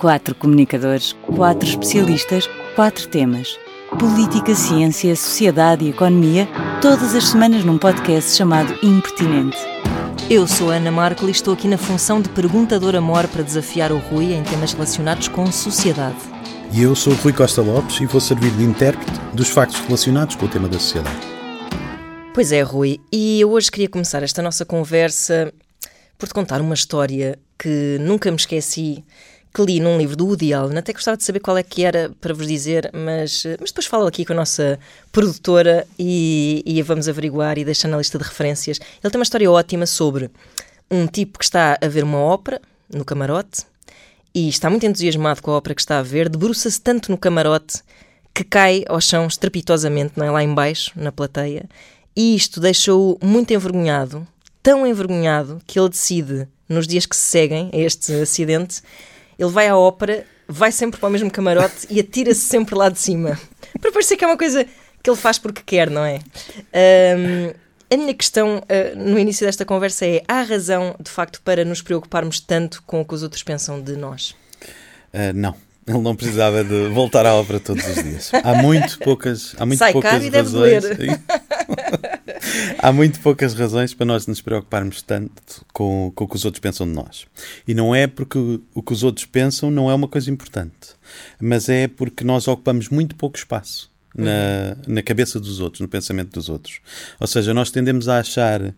Quatro comunicadores, quatro especialistas, quatro temas. Política, ciência, sociedade e economia, todas as semanas num podcast chamado Impertinente. Eu sou a Ana Marco e estou aqui na função de perguntadora mor para desafiar o Rui em temas relacionados com sociedade. E eu sou o Rui Costa Lopes e vou servir de intérprete dos factos relacionados com o tema da sociedade. Pois é, Rui, e eu hoje queria começar esta nossa conversa por te contar uma história que nunca me esqueci, que li num livro do Woody Allen. Até gostava de saber qual é que era para vos dizer, mas, mas depois falo aqui com a nossa produtora e, e vamos averiguar e deixar na lista de referências. Ele tem uma história ótima sobre um tipo que está a ver uma ópera no camarote e está muito entusiasmado com a ópera que está a ver, debruça-se tanto no camarote que cai ao chão estrepitosamente, não é? lá embaixo, na plateia, e isto deixou-o muito envergonhado, tão envergonhado que ele decide, nos dias que se seguem a este acidente, ele vai à ópera, vai sempre para o mesmo camarote e atira-se sempre lá de cima. Para parecer que é uma coisa que ele faz porque quer, não é? Um, a minha questão uh, no início desta conversa é: há razão, de facto, para nos preocuparmos tanto com o que os outros pensam de nós? Uh, não. Ele não precisava de voltar à obra todos os dias. Há muito poucas, há muito Sai poucas cá e razões. ler. há muito poucas razões para nós nos preocuparmos tanto com, com o que os outros pensam de nós. E não é porque o que os outros pensam não é uma coisa importante, mas é porque nós ocupamos muito pouco espaço na, na cabeça dos outros, no pensamento dos outros. Ou seja, nós tendemos a achar uh,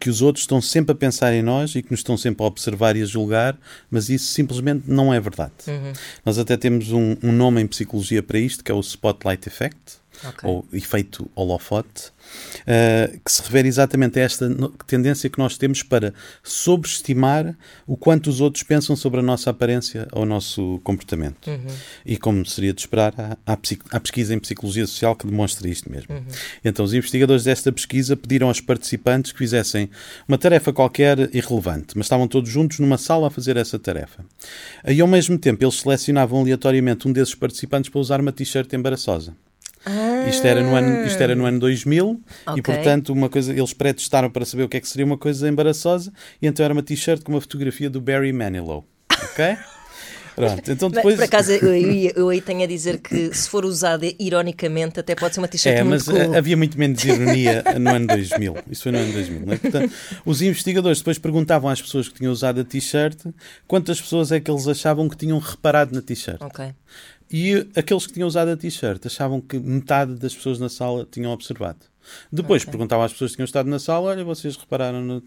que os outros estão sempre a pensar em nós e que nos estão sempre a observar e a julgar, mas isso simplesmente não é verdade. Uhum. Nós até temos um, um nome em psicologia para isto, que é o Spotlight Effect, Ok. ou efeito holofote, uh, que se refere exatamente a esta tendência que nós temos para sobreestimar o quanto os outros pensam sobre a nossa aparência ou o nosso comportamento. E como seria de esperar, há, há, há pesquisa em psicologia social que demonstra isto mesmo. Então, os investigadores desta pesquisa pediram aos participantes que fizessem uma tarefa qualquer irrelevante, mas estavam todos juntos numa sala a fazer essa tarefa. E ao mesmo tempo, eles selecionavam aleatoriamente um desses participantes para usar uma t-shirt embaraçosa. Isto era no ano, isto era no ano 2000 Ok. e, portanto, uma coisa, eles pré-testaram para saber o que é que seria uma coisa embaraçosa e então era uma t-shirt com uma fotografia do Barry Manilow. Ok? Pronto, então Mas, depois. Por acaso, eu, eu, eu aí tenho a dizer que se for usada ironicamente, até pode ser uma t-shirt É, mas muito cool. eh, havia muito menos ironia no ano 2000. Isso foi no ano 2000. Não é? Portanto, os investigadores depois perguntavam às pessoas que tinham usado a t-shirt quantas pessoas é que eles achavam que tinham reparado na t-shirt. Ok. E aqueles que tinham usado a t-shirt achavam que metade das pessoas na sala tinham observado. Depois Ok. perguntavam às pessoas que tinham estado na sala: olha, vocês repararam no?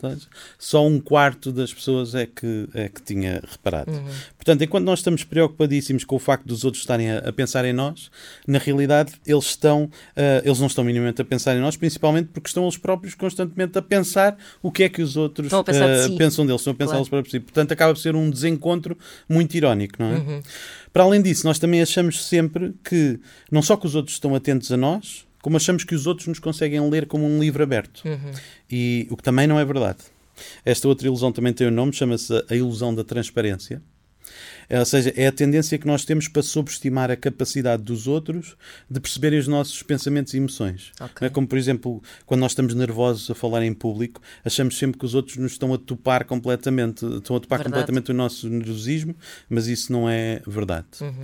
Só um quarto das pessoas é que, é que tinha reparado. Uhum. Portanto, enquanto nós estamos preocupadíssimos com o facto dos outros estarem a, a pensar em nós, na realidade eles estão, ah, eles não estão minimamente a pensar em nós, principalmente porque estão eles próprios constantemente a pensar o que é que os outros pensar de ah, si. pensam deles, estão a pensar Claro. eles próprios. si. Portanto, acaba por ser um desencontro muito irónico, não é? Uhum. Para além disso, nós também achamos sempre que não só que os outros estão atentos a nós, como achamos que os outros nos conseguem ler como um livro aberto. Uhum. E o que também não é verdade. Esta outra ilusão também tem um nome, chama-se a ilusão da transparência. Ou seja, é a tendência que nós temos para subestimar a capacidade dos outros de perceberem os nossos pensamentos e emoções. Ok. Não é como, por exemplo, quando nós estamos nervosos a falar em público, achamos sempre que os outros nos estão a topar completamente, estão a topar Verdade. completamente o nosso nervosismo, mas isso não é verdade. Uhum.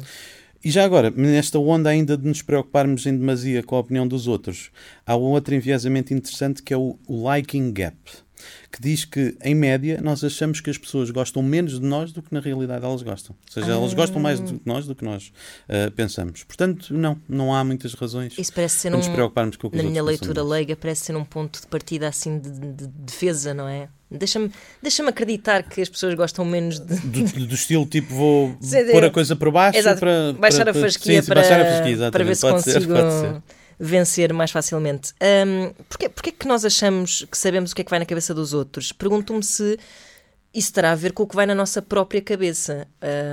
E já agora, nesta onda ainda de nos preocuparmos em demasia com a opinião dos outros, há um outro enviesamento interessante que é o, o liking gap, que diz que, em média, nós achamos que as pessoas gostam menos de nós do que na realidade elas gostam. Ou seja, elas gostam mais de nós do que nós ah, pensamos. Portanto, não, não há muitas razões Isso parece ser para nos um, preocuparmos com o que na minha leitura leiga, parece ser um ponto de partida assim de, de- de defesa, não é? Deixa-me deixa acreditar que as pessoas gostam menos de. Do, do estilo tipo, vou pôr a coisa para baixo Exato, para, baixar para- a para- fasquia, sim, sim, para, baixar a fasquia, para ver se. Pode ser, consigo pode ser. Vencer mais facilmente. Hum, porquê, porquê que nós achamos que sabemos o que é que vai na cabeça dos outros? Pergunto-me se isso terá a ver com o que vai na nossa própria cabeça.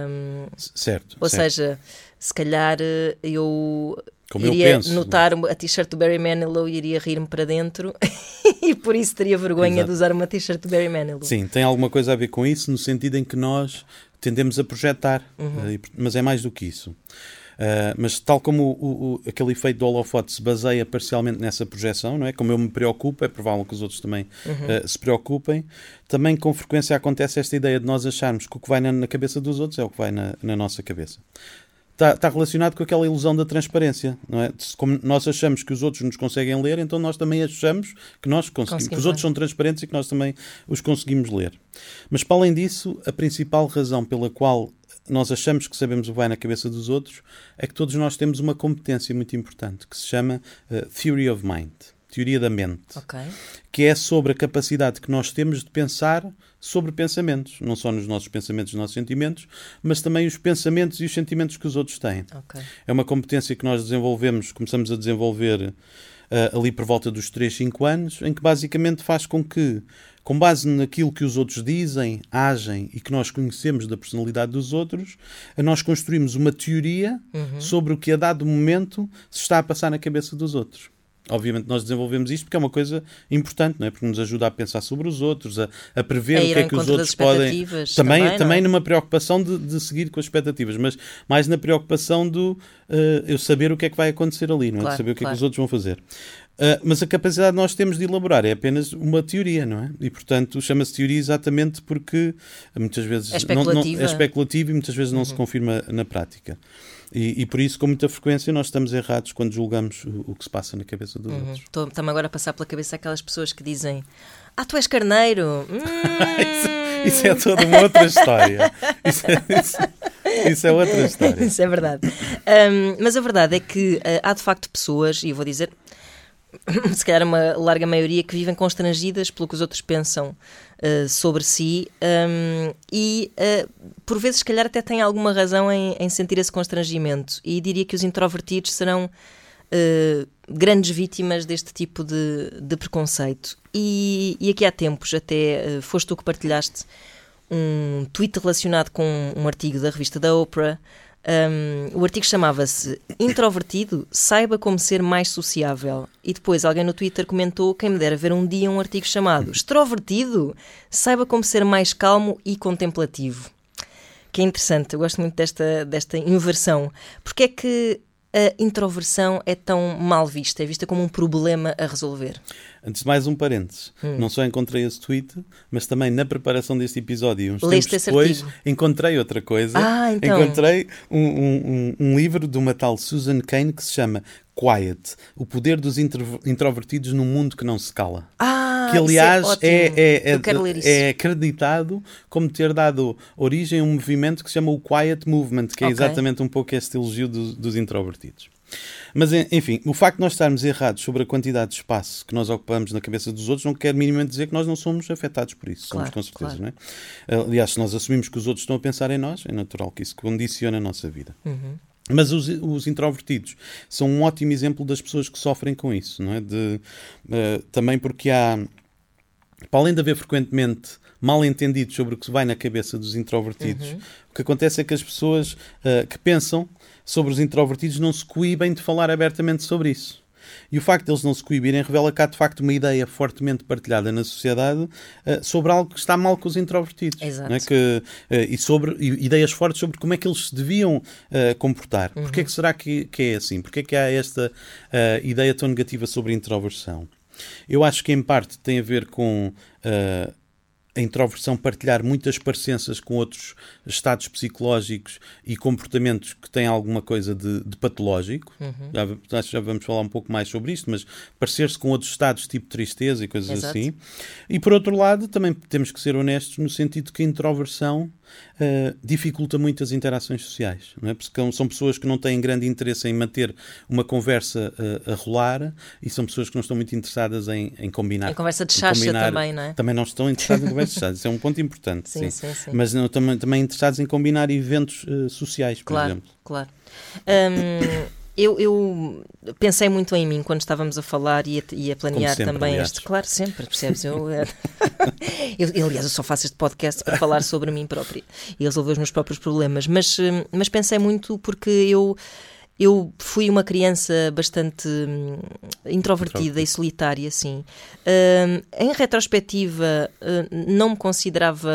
Hum, Certo. ou certo. seja, se calhar eh, eu Como eu iria penso. notar a t-shirt do Barry Manilow e iria rir-me para dentro e por isso teria vergonha Exato. de usar uma t-shirt do Barry Manilow. Sim, tem alguma coisa a ver com isso, no sentido em que nós tendemos a projetar, Uhum. eh, mas é mais do que isso. Uh, mas tal como o, o, aquele efeito do holofote se baseia parcialmente nessa projeção, não é? Como eu me preocupo, é provável que os outros também uhum. uh, se preocupem. Também com frequência acontece esta ideia de nós acharmos que o que vai na, na cabeça dos outros é o que vai na, na nossa cabeça está, está, relacionado com aquela ilusão da transparência, não é? Como nós achamos que os outros nos conseguem ler, então nós também achamos que nós conseguimos, que os outros são transparentes e que nós também os conseguimos ler. Mas para além disso, a principal razão pela qual nós achamos que sabemos o que vai na cabeça dos outros é que todos nós temos uma competência muito importante que se chama uh, Theory of Mind teoria da mente, okay. que é sobre a capacidade que nós temos de pensar sobre pensamentos, não só nos nossos pensamentos, nos nossos sentimentos, mas também os pensamentos e os sentimentos que os outros têm. Okay. É uma competência que nós desenvolvemos, começamos a desenvolver uh, ali por volta dos 3, 5 anos, em que basicamente faz com que, com base naquilo que os outros dizem, agem e que nós conhecemos da personalidade dos outros, nós construímos uma teoria uhum. sobre o que a dado momento se está a passar na cabeça dos outros. Obviamente nós desenvolvemos isto porque é uma coisa importante, não é? Porque nos ajuda a pensar sobre os outros, a, a prever a o que é que os outros podem. Também, também, também é? numa preocupação de, de, seguir com as expectativas, mas mais na preocupação do uh, eu saber o que é que vai acontecer ali, não é? Claro, de saber o que claro. é que os outros vão fazer. Uh, mas a capacidade que nós temos de elaborar é apenas uma teoria, não é? E, portanto, chama-se teoria exatamente porque muitas vezes é não, não, é especulativo e muitas vezes não uhum. se confirma na prática. E, e, por isso, com muita frequência, nós estamos errados quando julgamos o, o que se passa na cabeça dos uhum. outros. Estou-me agora a passar pela cabeça aquelas pessoas que dizem: Ah, tu és carneiro! Hum... isso, isso, é toda uma outra história. Isso é, isso, isso é outra história. Isso é verdade. Um, mas a verdade é que uh, há de facto pessoas, e eu vou dizer, se calhar uma larga maioria, que vivem constrangidas pelo que os outros pensam uh, sobre si um, e, uh, por vezes, se calhar até têm alguma razão em, em, sentir esse constrangimento. E diria que os introvertidos serão uh, grandes vítimas deste tipo de, de preconceito. E, e, aqui há tempos, até foste tu que partilhaste um tweet relacionado com um artigo da revista da Oprah um, o artigo chamava-se Introvertido, saiba como ser mais sociável. E depois alguém no Twitter comentou: quem me dera ver um dia um artigo chamado Extrovertido, saiba como ser mais calmo e contemplativo. Que é interessante, eu gosto muito desta, desta inversão. Porque é que a introversão é tão mal vista? É vista como um problema a resolver? Antes de mais, um parênteses. Hum. Não só encontrei esse tweet, mas também na preparação deste episódio, uns Leste tempos depois, artigo. encontrei outra coisa. Ah, então. Encontrei um, um, um, livro de uma tal Susan Cain que se chama Quiet, o poder dos introvertidos num mundo que não se cala. Ah, que aliás é, é, é, é, acreditado como ter dado origem a um movimento que se chama o Quiet Movement, que é okay. exatamente um pouco este elogio do, dos introvertidos. Mas, enfim, o facto de nós estarmos errados sobre a quantidade de espaço que nós ocupamos na cabeça dos outros não quer minimamente dizer que nós não somos afetados por isso. Claro, somos com certeza, claro. não é? Aliás, se nós assumimos que os outros estão a pensar em nós, é natural que isso condicione a nossa vida. Uhum. Mas os, os, introvertidos são um ótimo exemplo das pessoas que sofrem com isso, não é? De, uh, também porque há, para além de haver frequentemente mal entendidos sobre o que vai na cabeça dos introvertidos, uhum. o que acontece é que as pessoas uh, que pensam sobre os introvertidos não se coíbem de falar abertamente sobre isso. E o facto de eles não se coibirem revela que há de facto uma ideia fortemente partilhada na sociedade uh, sobre algo que está mal com os introvertidos. Exato. É? Que, uh, e sobre e ideias fortes sobre como é que eles se deviam uh, comportar. Uhum. Porquê é que será que, que é assim? Porquê é que há esta ideia tão negativa sobre a introversão? Eu acho que em parte tem a ver com a introversão partilhar muitas parecenças com outros estados psicológicos e comportamentos que têm alguma coisa de, de patológico. Uhum. Já, já vamos falar um pouco mais sobre isto, mas parecer-se com outros estados tipo tristeza e coisas Exato. assim. E por outro lado, também temos que ser honestos no sentido que a introversão uh, dificulta muito as interações sociais, não é? Porque são pessoas que não têm grande interesse em manter uma conversa uh, a rolar e são pessoas que não estão muito interessadas em, em combinar. Em conversa de chacha também, não é? Também não estão interessadas em conversa de chacha, isso é um ponto importante. sim, sim. sim, sim. Mas não, também, também interessados em combinar eventos uh, sociais, por claro, exemplo. Claro, um, eu, eu, pensei muito em mim quando estávamos a falar e a, e a planear sempre, também aliás. este. Claro, sempre, percebes? Eu, eu, aliás, eu só faço este podcast para falar sobre mim própria e resolver os meus próprios problemas, mas, mas pensei muito porque eu. Eu fui uma criança bastante hum, introvertida e solitária, sim. Uh, em retrospectiva, uh, não me considerava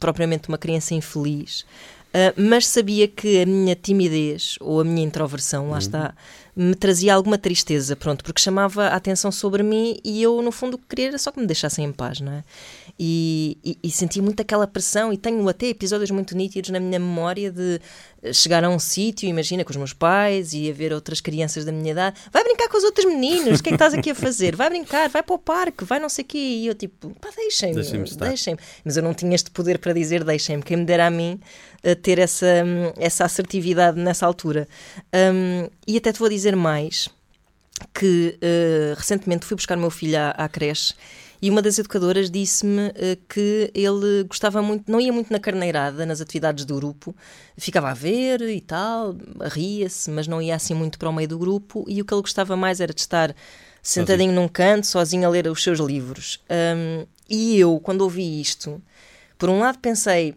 propriamente uma criança infeliz. Mas sabia que a minha timidez ou a minha introversão, lá uhum. está, me trazia alguma tristeza, pronto, porque chamava a atenção sobre mim e eu, no fundo, queria só que me deixassem em paz, não é? E, e, e, senti muito aquela pressão e tenho até episódios muito nítidos na minha memória de chegar a um sítio, imagina, com os meus pais e haver outras crianças da minha idade, vai brincar com os outros meninos, o que é que estás aqui a fazer? Vai brincar, vai para o parque, vai não sei o quê. E eu tipo, pá, deixem-me, deixem-me. Deixem Mas eu não tinha este poder para dizer deixem-me, quem me dera a mim ter essa, essa assertividade nessa altura. Um, e até te vou dizer mais, que uh, recentemente fui buscar o meu filho à, à creche e uma das educadoras disse-me uh, que ele gostava muito, não ia muito na carneirada, nas atividades do grupo, ficava a ver e tal, ria-se, mas não ia assim muito para o meio do grupo. E o que ele gostava mais era de estar sentadinho sozinho. num canto, sozinho a ler os seus livros. Um, e eu, quando ouvi isto, por um lado pensei,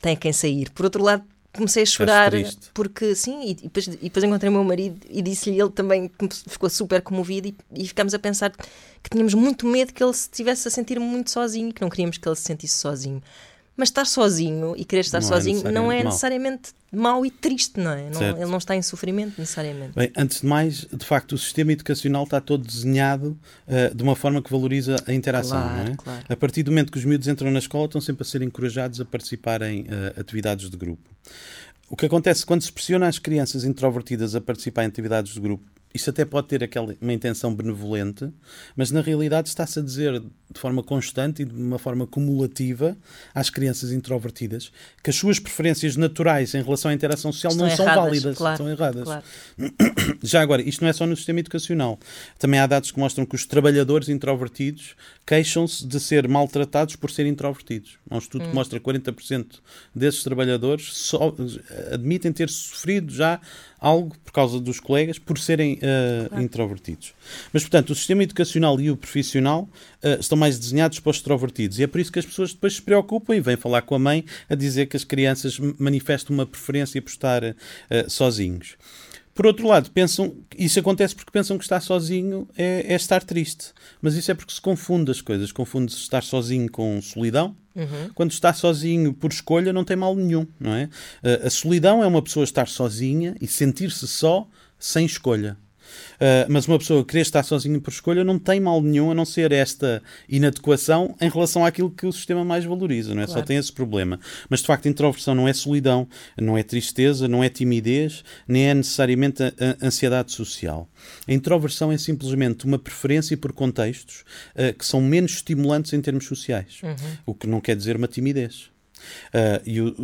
tem quem sair, por outro lado comecei a chorar porque sim, e depois, e depois encontrei o meu marido e disse-lhe ele também ficou super comovido e, e ficámos a pensar que tínhamos muito medo que ele se estivesse a sentir muito sozinho, que não queríamos que ele se sentisse sozinho. Mas estar sozinho e querer estar não é sozinho é não é necessariamente mau e triste, não é? Não, ele não está em sofrimento necessariamente. Bem, antes de mais, de facto, o sistema educacional está todo desenhado uh, de uma forma que valoriza a interação, claro, não é? Claro. A partir do momento que os miúdos entram na escola, estão sempre a ser encorajados a participar em uh, atividades de grupo. O que acontece quando se pressiona as crianças introvertidas a participar em atividades de grupo isso até pode ter aquela, uma intenção benevolente, mas na realidade está-se a dizer de forma constante e de uma forma cumulativa às crianças introvertidas que as suas preferências naturais em relação à interação social Estão não erradas, são válidas, claro, são erradas. Claro. Já agora, isto não é só no sistema educacional. Também há dados que mostram que os trabalhadores introvertidos queixam-se de ser maltratados por serem introvertidos. Há um estudo hum. que mostra que 40% desses trabalhadores só, admitem ter sofrido já algo por causa dos colegas por serem uh, claro. introvertidos. Mas, portanto, o sistema educacional e o profissional uh, estão mais desenhados para os extrovertidos. E é por isso que as pessoas depois se preocupam e vêm falar com a mãe a dizer que as crianças manifestam uma preferência por estar uh, sozinhos. Por outro lado, pensam, isso acontece porque pensam que estar sozinho é, é estar triste. Mas isso é porque se confunde as coisas. Confunde -se estar sozinho com solidão. Uhum. Quando está sozinho por escolha, não tem mal nenhum, não é? A solidão é uma pessoa estar sozinha e sentir-se só sem escolha. Uh, mas uma pessoa querer estar sozinha por escolha não tem mal nenhum a não ser esta inadequação em relação àquilo que o sistema mais valoriza, não é? Claro. Só tem esse problema. Mas de facto, introversão não é solidão, não é tristeza, não é timidez, nem é necessariamente a, a ansiedade social. A introversão é simplesmente uma preferência por contextos uh, que são menos estimulantes em termos sociais, uhum. o que não quer dizer uma timidez. Uh, e o,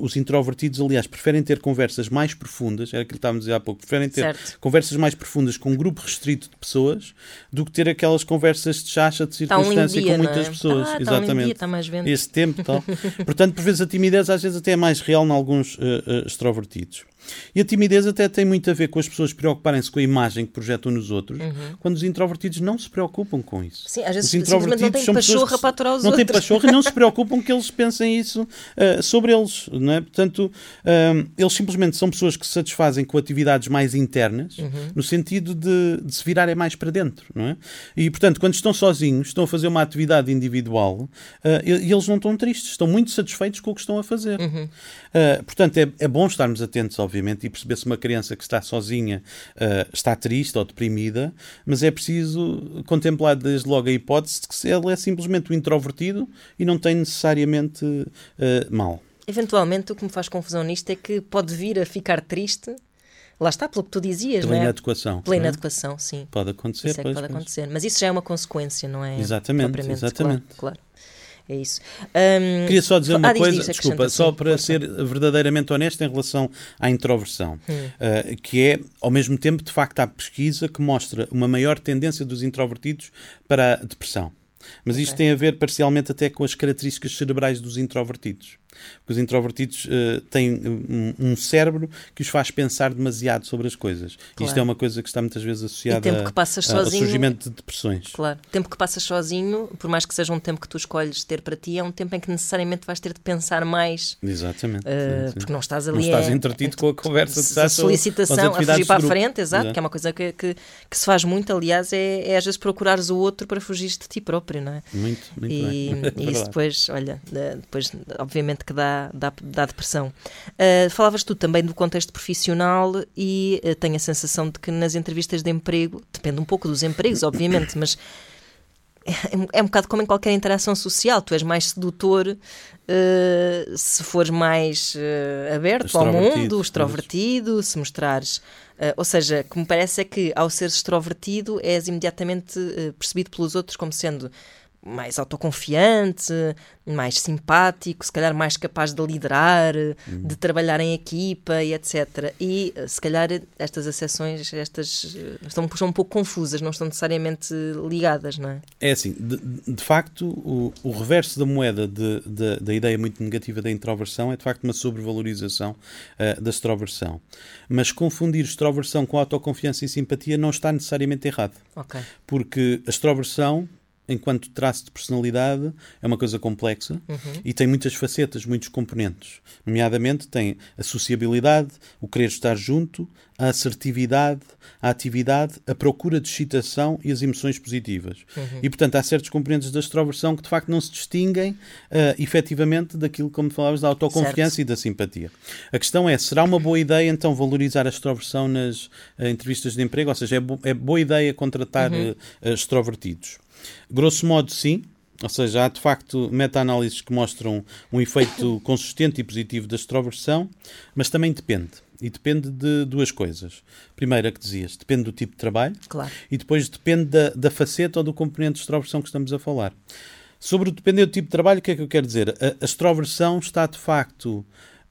os introvertidos, aliás, preferem ter conversas mais profundas, era aquilo que estávamos a dizer há pouco, preferem ter certo. conversas mais profundas com um grupo restrito de pessoas do que ter aquelas conversas de chacha de circunstância um dia, com muitas é? pessoas. Ah, Exatamente. Está um dia, está mais vento. Esse tempo tal. Portanto, por vezes a timidez às vezes até é mais real em alguns uh, uh, extrovertidos. E a timidez até tem muito a ver com as pessoas preocuparem-se com a imagem que projetam nos outros, uhum. quando os introvertidos não se preocupam com isso. Sim, às vezes os introvertidos não têm pachorra para aturar os não outros. Não têm pachorra e não se preocupam que eles pensem isso uh, sobre eles. Não é? Portanto, uh, eles simplesmente são pessoas que se satisfazem com atividades mais internas, uhum. no sentido de, de, se virarem mais para dentro. Não é? E, portanto, quando estão sozinhos, estão a fazer uma atividade individual uh, e, e, eles não estão tristes, estão muito satisfeitos com o que estão a fazer. Uhum. portanto, é, é bom estarmos atentos, obviamente, e perceber se uma criança que está sozinha uh, está triste ou deprimida, mas é preciso contemplar desde logo a hipótese de que ele é simplesmente um introvertido e não tem necessariamente uh, mal. Eventualmente, o que me faz confusão nisto é que pode vir a ficar triste Lá está, pelo que tu dizias, Pela não é? inadequação. Pela inadequação, sim. Pode acontecer, isso é pois, pode acontecer. Mas isso já é uma consequência, não é? Exatamente, exatamente. Claro, claro. É isso. Um, Queria só dizer uma ah, coisa, diz, diz, desculpa, só para ser verdadeiramente honesto em relação à introversão, hum. uh, que é, ao mesmo tempo, de facto, há pesquisa que mostra uma maior tendência dos introvertidos para a depressão. Mas okay. isto tem a ver parcialmente até com as características cerebrais dos introvertidos. Porque os introvertidos uh, têm um, um, cérebro que os faz pensar demasiado sobre as coisas. Claro. Isto é uma coisa que está muitas vezes associada a, sozinho, ao surgimento de depressões. Claro. O tempo que passas sozinho, por mais que seja um tempo que tu escolhes ter para ti, é um tempo em que necessariamente vais ter de pensar mais. Exatamente. Uh. Porque não estás ali. Não estás entretido é, com a conversa de a solicitação a fugir para a frente, exato, exato, que é uma coisa que, que, que, se faz muito, aliás, é, é às vezes procurares o outro para fugir de ti próprio, não é? Muito, muito e, bem. e isso depois, olha, depois, obviamente que dá, dá, dá depressão. Uh, falavas tu também do contexto profissional e uh, tenho a sensação de que nas entrevistas de emprego, depende um pouco dos empregos, obviamente, mas é, é um bocado como em qualquer interação social. Tu és mais sedutor uh, se fores mais uh, aberto ao mundo, extrovertido, se mostrares. Uh, ou seja, que me parece é que ao seres extrovertido és imediatamente percebido pelos outros como sendo mais autoconfiante, mais simpático, se calhar mais capaz de liderar, uhum. de trabalhar em equipa e etc. E se calhar estas acessões, estas estão, estão um pouco confusas, não estão necessariamente ligadas, não é? É assim, de, de facto, o, o, reverso da moeda de, de, da ideia muito negativa da introversão é de facto uma sobrevalorização uh, da extroversão. Mas confundir extroversão com autoconfiança e simpatia não está necessariamente errado. Okay. Porque a extroversão enquanto traço de personalidade, é uma coisa complexa uhum. e tem muitas facetas, muitos componentes. Nomeadamente, tem a sociabilidade, o querer estar junto, a assertividade, a atividade, a procura de excitação e as emoções positivas. Uhum. E, portanto, há certos componentes da extroversão que, de facto, não se distinguem uh, efetivamente daquilo, como falavas, da autoconfiança certo. e da simpatia. A questão é, será uma boa ideia, então, valorizar a extroversão nas uh, entrevistas de emprego? Ou seja, é, bo é boa ideia contratar uhum. uh, extrovertidos? Grosso modo, sim. Ou seja, há de facto meta-análises que mostram um efeito consistente e positivo da extroversão, mas também depende. E depende de duas coisas. Primeiro, a que dizias, depende do tipo de trabalho. Claro. E depois depende da, da faceta ou do componente de extroversão que estamos a falar. Sobre o depender do tipo de trabalho, o que é que eu quero dizer? A, a extroversão está de facto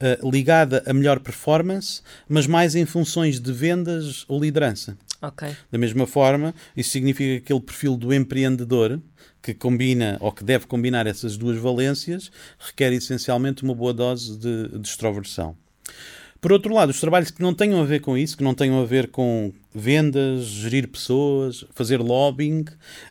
uh, ligada a melhor performance, mas mais em funções de vendas ou liderança. Okay. Da mesma forma, isso significa que aquele perfil do empreendedor que combina ou que deve combinar essas duas valências requer essencialmente uma boa dose de, de extroversão. Por outro lado, os trabalhos que não tenham a ver com isso, que não tenham a ver com vendas, gerir pessoas, fazer lobbying,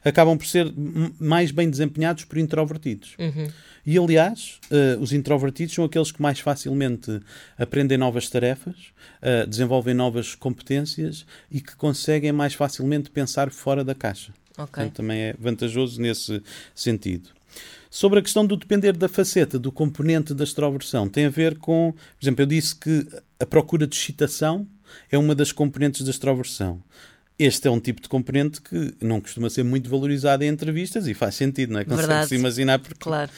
acabam por ser mais bem desempenhados por introvertidos. Uhum. E, aliás, uh, os introvertidos são aqueles que mais facilmente aprendem novas tarefas, uh, desenvolvem novas competências e que conseguem mais facilmente pensar fora da caixa. Okay. também é vantajoso nesse sentido. Sobre a questão do depender da faceta, do componente da extroversão, tem a ver com, por exemplo, eu disse que a procura de excitação é uma das componentes da extroversão. Este é um tipo de componente que não costuma ser muito valorizado em entrevistas e faz sentido, não é? Consegue-se imaginar porque. Claro.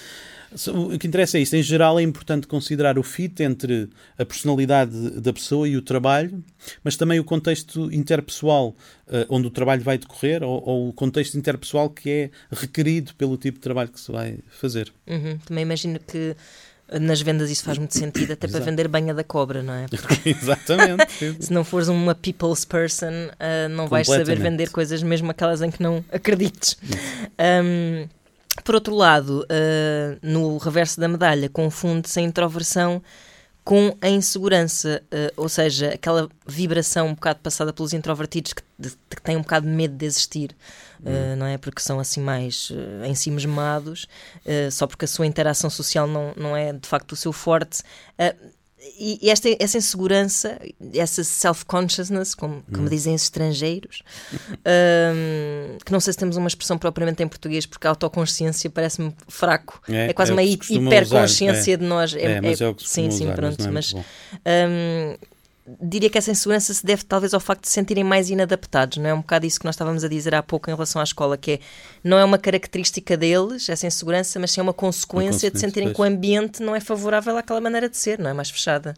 O que interessa é isto. Em geral, é importante considerar o fit entre a personalidade da pessoa e o trabalho, mas também o contexto interpessoal uh, onde o trabalho vai decorrer ou, ou, o contexto interpessoal que é requerido pelo tipo de trabalho que se vai fazer. Uhum. Também imagino que nas vendas isso faz muito sentido, até Exato. para vender banha da cobra, não é? Porque Exatamente. se não fores uma people's person, uh, não vais saber vender coisas, mesmo aquelas em que não acredites. Um, por outro lado, uh, no reverso da medalha, confunde-se a introversão com a insegurança, uh, ou seja, aquela vibração um bocado passada pelos introvertidos que, de, que têm um bocado de medo de existir, uh, não é? Porque são assim mais uh, em si mesmados, só porque a sua interação social não, não é de facto o seu forte e esta, essa insegurança, essa self-consciousness, como, como hum. dizem os estrangeiros, um, que não sei se temos uma expressão propriamente em português, porque a autoconsciência parece-me fraco. É, é quase é uma hiperconsciência é. de nós. É, é mas é o que sim, sim, usar, pronto. Mas, mas um, diria que essa insegurança se deve talvez ao facto de se sentirem mais inadaptados, não é? Um bocado isso que nós estávamos a dizer há pouco em relação à escola, que é, não é uma característica deles, essa insegurança, mas sim é uma consequência, uma consequência de sentirem pois. que o ambiente não é favorável àquela maneira de ser, não é? Mais fechada.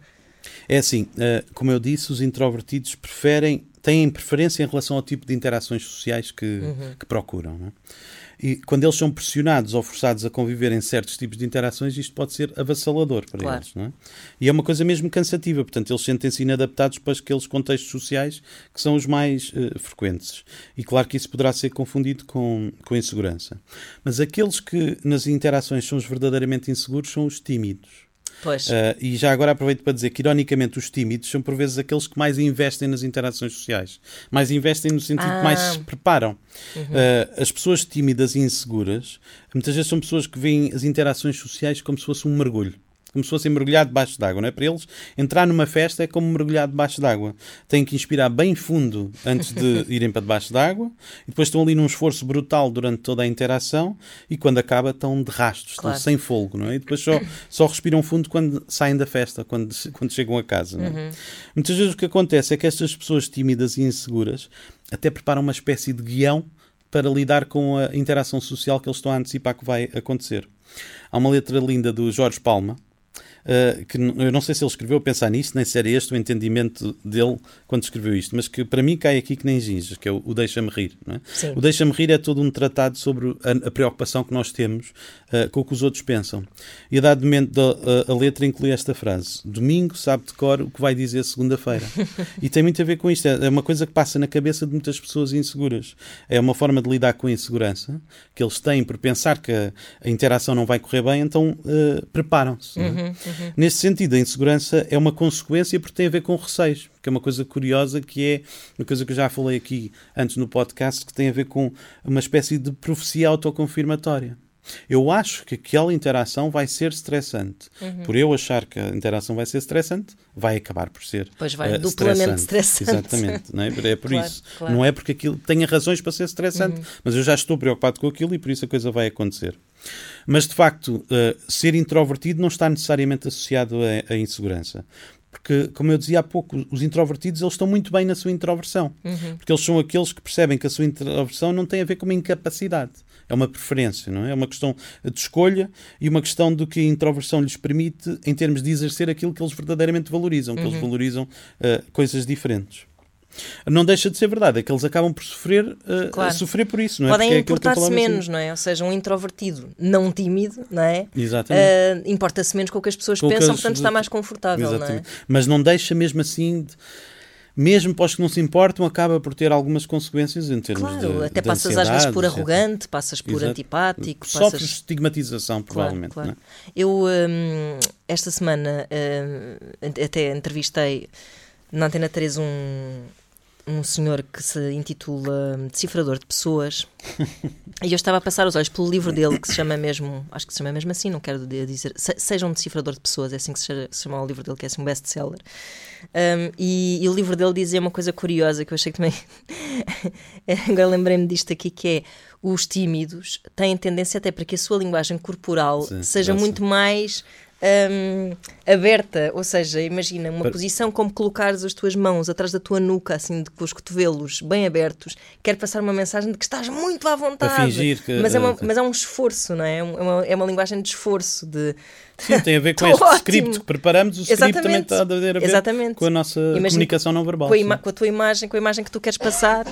É assim, eh, como eu disse, os introvertidos preferem, têm preferência em relação ao tipo de interações sociais que, uhum. que procuram, não é? E quando eles são pressionados ou forçados a conviver em certos tipos de interações, isto pode ser avassalador para claro. eles. Não é? E é uma coisa mesmo cansativa, portanto, eles sentem-se inadaptados para aqueles contextos sociais que são os mais uh, frequentes. E claro que isso poderá ser confundido com, com insegurança. Mas aqueles que nas interações são os verdadeiramente inseguros são os tímidos. Pois. Uh, e já agora aproveito para dizer que, ironicamente, os tímidos são por vezes aqueles que mais investem nas interações sociais. Mais investem no sentido ah. que mais se preparam. Uhum. Uh, as pessoas tímidas e inseguras, muitas vezes são pessoas que veem as interações sociais como se fosse um mergulho como se fossem mergulhar debaixo d'água, não é? Para eles, entrar numa festa é como mergulhar debaixo d'água. Têm que inspirar bem fundo antes de irem para debaixo d'água e depois estão ali num esforço brutal durante toda a interação e quando acaba estão de rastos, claro. estão sem fogo, não é? E depois só, só respiram fundo quando saem da festa, quando, quando chegam a casa, não é? Uhum. Muitas vezes o que acontece é que estas pessoas tímidas e inseguras até preparam uma espécie de guião para lidar com a interação social que eles estão a antecipar que vai acontecer. Há uma letra linda do Jorge Palma, uh, que eu não sei se ele escreveu a pensar nisso, nem se era este o entendimento dele quando escreveu isto, mas que para mim cai aqui que nem ginges, que é o, o Deixa-me Rir. É? O Deixa-me Rir é todo um tratado sobre a, a preocupação que nós temos uh, com o que os outros pensam. E a dado momento a, a, letra inclui esta frase: Domingo sabe de cor o que vai dizer segunda-feira. e tem muito a ver com isto. É, é uma coisa que passa na cabeça de muitas pessoas inseguras. É uma forma de lidar com a insegurança que eles têm por pensar que a, a interação não vai correr bem, então uh, preparam-se. É? Uhum, uhum. Nesse sentido, a insegurança é uma consequência porque tem a ver com receios, que é uma coisa curiosa, que é uma coisa que eu já falei aqui antes no podcast, que tem a ver com uma espécie de profecia autoconfirmatória. Eu acho que aquela interação vai ser estressante. Uhum. Por eu achar que a interação vai ser estressante, vai acabar por ser. Pois vai, uh, duplamente estressante. Exatamente. Não é? é por claro, isso. Claro. Não é porque aquilo tenha razões para ser estressante, uhum. mas eu já estou preocupado com aquilo e por isso a coisa vai acontecer. Mas, de facto, uh, ser introvertido não está necessariamente associado a, insegurança. Porque, como eu dizia há pouco, os introvertidos eles estão muito bem na sua introversão. Uhum. Porque eles são aqueles que percebem que a sua introversão não tem a ver com uma incapacidade. É uma preferência, não é? É uma questão de escolha e uma questão do que a introversão lhes permite em termos de exercer aquilo que eles verdadeiramente valorizam, que eles uhum. valorizam uh, coisas diferentes. Não deixa de ser verdade, é que eles acabam por sofrer, uh, claro. sofrer por isso, não é? Podem é importar-se menos, assim. não é? Ou seja, um introvertido não tímido, não é? Exatamente. Uh, Importa-se menos com o que as pessoas com pensam, portanto está mais confortável, Exatamente. não é? Mas não deixa mesmo assim. De mesmo para os que não se importam, acaba por ter algumas consequências em termos claro, de. até de passas às vezes por arrogante, passas por Exato. antipático. Sofres passas... estigmatização, provavelmente. Claro, claro. É? Eu, hum, esta semana, hum, até entrevistei na Antena 3 um, um senhor que se intitula Decifrador de Pessoas e eu estava a passar os olhos pelo livro dele que se chama mesmo, acho que se chama mesmo assim, não quero dizer, seja um decifrador de pessoas, é assim que se chama o livro dele, que é assim um best-seller. Um, e, e, o livro dele dizia uma coisa curiosa que eu achei que também. Agora lembrei-me disto aqui, que é os tímidos têm tendência até para que a sua linguagem corporal Sim, seja muito mais um, aberta, ou seja, imagina uma posição como colocares as tuas mãos atrás da tua nuca, assim, de, com os cotovelos bem abertos, quer passar uma mensagem de que estás muito à vontade. Para que, mas, é uma, mas é um esforço, não é? É uma, é uma linguagem de esforço, de. Sim, tem a ver com este ótimo. script que preparamos. O script Exatamente. também está a ver, a ver com a nossa comunicação não verbal. Com a, com a, tua imagem, com a imagem que tu queres passar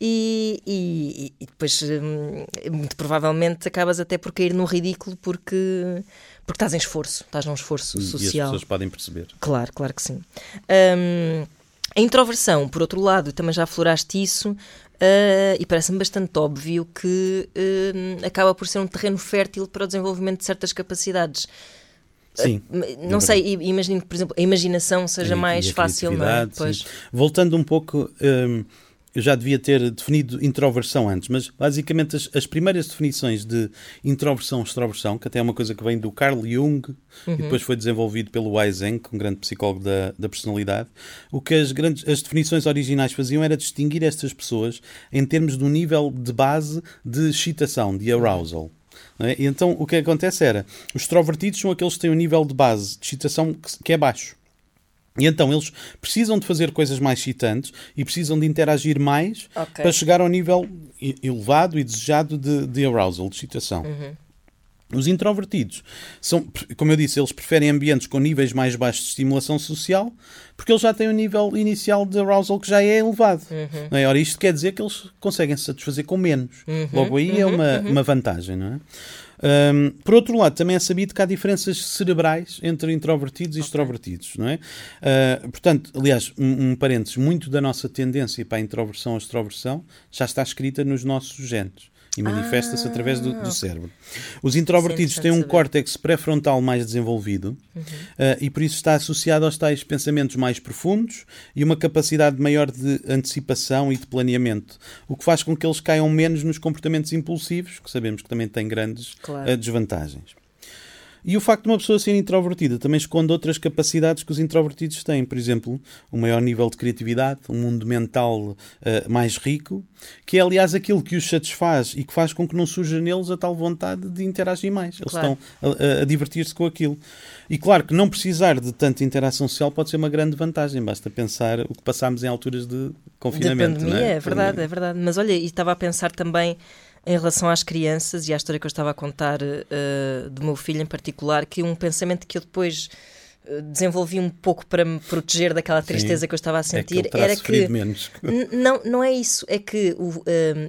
e, e, e depois, hum, muito provavelmente, acabas até por cair no ridículo porque porque estás em esforço, estás num esforço social. E as pessoas podem perceber. Claro, claro que sim. Um, a introversão, por outro lado, também já afloraste isso, Uh, e parece-me bastante óbvio que uh, acaba por ser um terreno fértil para o desenvolvimento de certas capacidades. Sim. Uh, não sei, imagino que, por exemplo, a imaginação seja e, mais e fácil, não é? Voltando um pouco. Um, eu já devia ter definido introversão antes, mas basicamente as, as primeiras definições de introversão extroversão, que até é uma coisa que vem do Carl Jung uhum. e depois foi desenvolvido pelo Eysenck, um grande psicólogo da, da personalidade, o que as, grandes, as definições originais faziam era distinguir estas pessoas em termos de um nível de base de excitação, de arousal. É? Então o que acontece era, os extrovertidos são aqueles que têm um nível de base de excitação que, que é baixo. E então eles precisam de fazer coisas mais excitantes e precisam de interagir mais okay. para chegar ao nível elevado e desejado de, de arousal, de excitação. Uhum. Os introvertidos são, como eu disse, eles preferem ambientes com níveis mais baixos de estimulação social porque eles já têm um nível inicial de arousal que já é elevado. Uhum. Não é? Ora, isto quer dizer que eles conseguem se satisfazer com menos. Uhum. Logo aí é uhum. é uma, uhum. uma vantagem, não é? Um, por outro lado, também é sabido que há diferenças cerebrais entre introvertidos e okay. extrovertidos, não é? Uh, portanto, aliás, um, um parênteses, muito da nossa tendência para a introversão ou extroversão já está escrita nos nossos genes e manifesta-se ah, através do, do, cérebro. Os introvertidos têm um córtex pré-frontal mais desenvolvido uhum. uh, e por isso está associado aos tais pensamentos mais profundos e uma capacidade maior de antecipação e de planeamento, o que faz com que eles caiam menos nos comportamentos impulsivos, que sabemos que também têm grandes claro. uh, desvantagens. E o facto de uma pessoa ser introvertida também esconde outras capacidades que os introvertidos têm. Por exemplo, um maior nível de criatividade, um mundo mental uh, mais rico, que é aliás aquilo que os satisfaz e que faz com que não surja neles a tal vontade de interagir mais. Eles Claro. estão a, a- divertir-se com aquilo. E claro que não precisar de tanta interação social pode ser uma grande vantagem. Basta pensar o que passámos em alturas de Da confinamento. pandemia, não é? verdade, é verdade. Mas olha, e estava a pensar também em relação às crianças e à história que eu estava a contar eh, do meu filho em particular, que um pensamento que eu depois eh, desenvolvi um pouco para me proteger daquela tristeza que eu estava a É que sentir ele terá era que menos. Não, não é isso. É que o,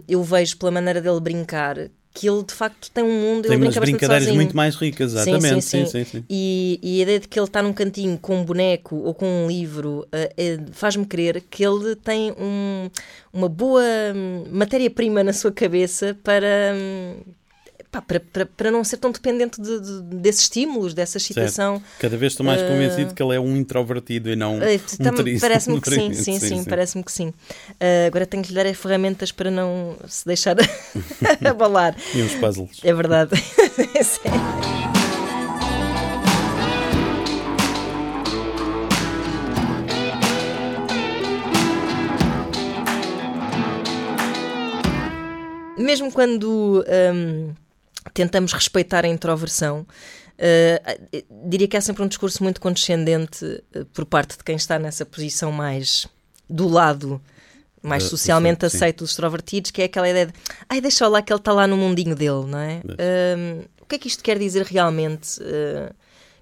eu vejo pela maneira dele brincar que ele de facto tem um mundo, Tem ele umas brincadeiras sozinho. muito mais ricas, exatamente. Sim, sim, sim. E, e a ideia de que ele está num cantinho com um boneco ou com um livro eh, eh, faz-me crer que ele tem um- uma boa hum, matéria-prima na sua cabeça para, hum, pá, para, para, para não ser tão dependente de- de- desses estímulos, dessa excitação. Cada vez estou mais convencido que ele é um introvertido e não Eh, um triste. Parece-me que sim, sim, sim, parece-me que sim. Eh, agora tenho que lhe dar as ferramentas para não se deixar abalar. E uns puzzles. É verdade. Sério. Mesmo quando hum, tentamos respeitar a introversão, uh, diria que há sempre um discurso muito condescendente uh, por parte de quem está nessa posição mais do lado mais socialmente sim, sim. aceito dos extrovertidos, que é aquela ideia de ai, deixa lá que ele está lá no mundinho dele, não é? Um, o que é que isto quer dizer realmente? Uh,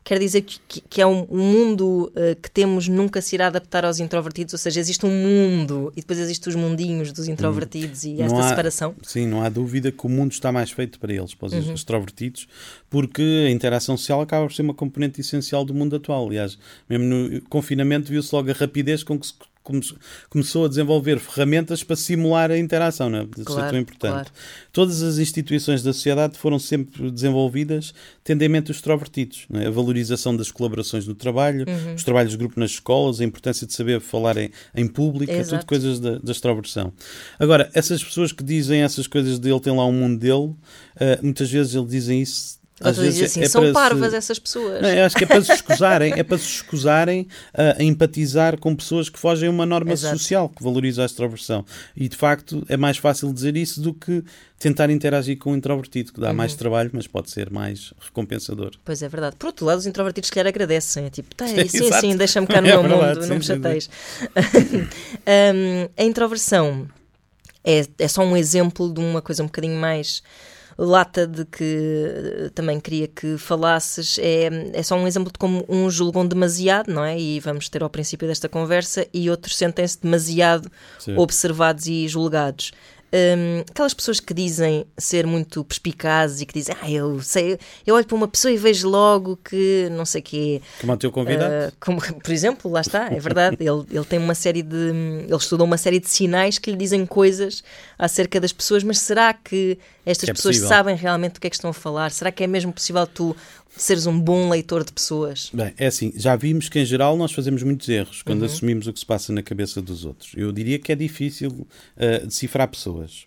quer dizer que, que- que é um, um mundo uh, que temos nunca se irá adaptar aos introvertidos, ou seja, existe um mundo e depois existem os mundinhos dos introvertidos e esta há- separação. Sim, não há dúvida que o mundo está mais feito para eles, para os Uhum. extrovertidos, porque a interação social acaba por ser uma componente essencial do mundo atual. Aliás, mesmo no confinamento viu-se logo a rapidez com que se come- começou a desenvolver ferramentas para simular a interação, não é? Isso é Claro, tão importante. claro. Todas as instituições da sociedade foram sempre desenvolvidas tendendo os extrovertidos. é? A valorização das colaborações no trabalho, Uhum. os trabalhos de grupo nas escolas, a importância de saber falar em, em público, é tudo coisas da, da extroversão. Agora, essas pessoas que dizem essas coisas dele, tem lá um mundo dele, ah, muitas vezes eles dizem isso. Ou Às tu dizes vezes assim, é são para se- parvas essas pessoas. não, acho que é para se escusarem, é para se escusarem a, a empatizar com pessoas que fogem a uma norma Exato. social que valoriza a extroversão. E de facto é mais fácil dizer isso do que tentar interagir com o introvertido, que dá Uhum. mais trabalho, mas pode ser mais recompensador. Pois é verdade. Por outro lado, os introvertidos se calhar agradecem. É tipo, tá, sim, Exato. sim, deixa-me cá no É meu verdade, mundo, sim, não me sim, sim. chateies. Hum, a introversão é, é só um exemplo de uma coisa um bocadinho mais lata de que eh, também queria que falasses. É, é só um exemplo de como uns julgam demasiado, não é? E vamos ter ao princípio desta conversa, e outros sentem-se demasiado Sim. observados e julgados. Hum, aquelas pessoas que dizem ser muito perspicazes e que dizem, ah, eu sei, eu olho para uma pessoa e vejo logo que não sei o quê. Como é o teu convidado? Ah, como, por exemplo, lá está, é verdade. Ele, ele tem uma série de. Ele estudou uma série de sinais que lhe dizem coisas acerca das pessoas, mas será que estas é pessoas possível. sabem realmente do que é que estão a falar? Será que é mesmo possível tu seres um bom leitor de pessoas? Bem, é assim, já vimos que em geral nós fazemos muitos erros Uhum. quando assumimos o que se passa na cabeça dos outros. Eu diria que é difícil ah, decifrar pessoas.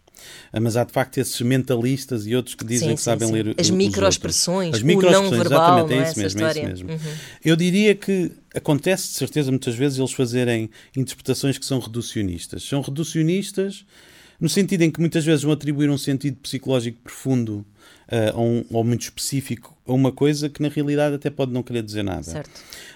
Ah, Mas há de facto esses mentalistas e outros que dizem Sim, que sim, sabem sim. ler As microexpressões, outros. o não verbal, exatamente, não é? é isso mesmo, é isso mesmo. Uhum. Eu diria que acontece de certeza muitas vezes eles fazerem interpretações que são reducionistas. São reducionistas no sentido em que muitas vezes vão atribuir um sentido psicológico profundo ah, ou, um- ou muito específico a uma coisa que na realidade até pode não querer dizer nada. Certo.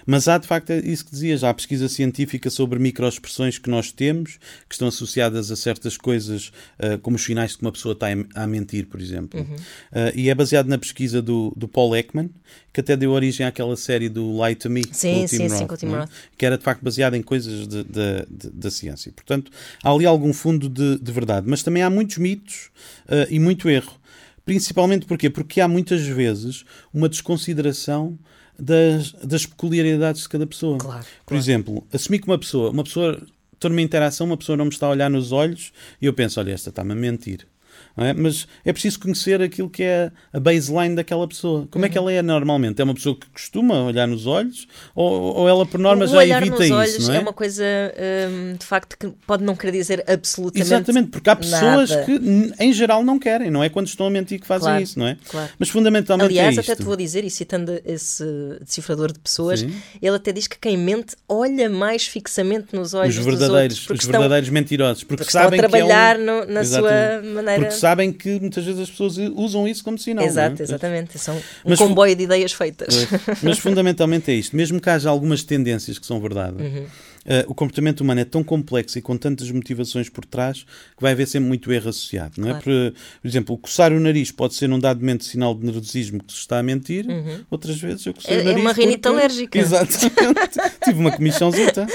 Mas há de facto é isso que dizia já, há pesquisa científica sobre microexpressões que nós temos, que estão associadas a certas coisas, ah, como os sinais de que uma pessoa está a mentir, por exemplo. Ah, e é baseado na pesquisa do, do Paul Ekman, que até deu origem àquela série do Lie to Me, Sim, com sim, sim, Roth, com o Tim? Roth. que era de facto baseada em coisas de- de- de- da ciência. Portanto, há ali algum fundo de, de verdade, mas também há muitos mitos ah, e muito erro. Principalmente porquê? Porque há muitas vezes uma desconsideração das, das peculiaridades de cada pessoa. Claro, Por claro. exemplo, assumir que uma pessoa, uma pessoa, estou numa interação, uma pessoa não me está a olhar nos olhos e eu penso, olha, esta está-me a mentir. É? mas é preciso conhecer aquilo que é a baseline daquela pessoa. Como é que ela é normalmente? É uma pessoa que costuma olhar nos olhos ou, ou ela, por norma, O já olhar evita nos isso? olhos não é? uma coisa, hum, de facto, que pode não querer dizer absolutamente Exatamente, porque há pessoas nada. que, em geral, não querem, não é? Quando estão a mentir que fazem Claro, isso, não é? claro. Mas fundamentalmente Aliás, é até te vou dizer, e citando esse decifrador de pessoas, Sim. ele até diz que quem mente olha mais fixamente nos olhos Os dos verdadeiros, outros, porque os estão, verdadeiros mentirosos, porque, porque estão a sabem trabalhar que é um... no- na Exatamente. sua maneira. Sabem que muitas vezes as pessoas usam isso como sinal. Exato, não é? exatamente. São um Mas comboio de ideias feitas. Mas fundamentalmente é isto. Mesmo que haja algumas tendências que são verdade, Uhum. eh, o comportamento humano é tão complexo e com tantas motivações por trás que vai haver sempre muito erro associado. Não é? Claro. por, por exemplo, coçar o nariz pode ser num dado momento sinal de nervosismo que se está a mentir, outras vezes eu cocei Uhum. É- o é nariz. uma rinite porque- alérgica. Exatamente. Tive uma comichãozita.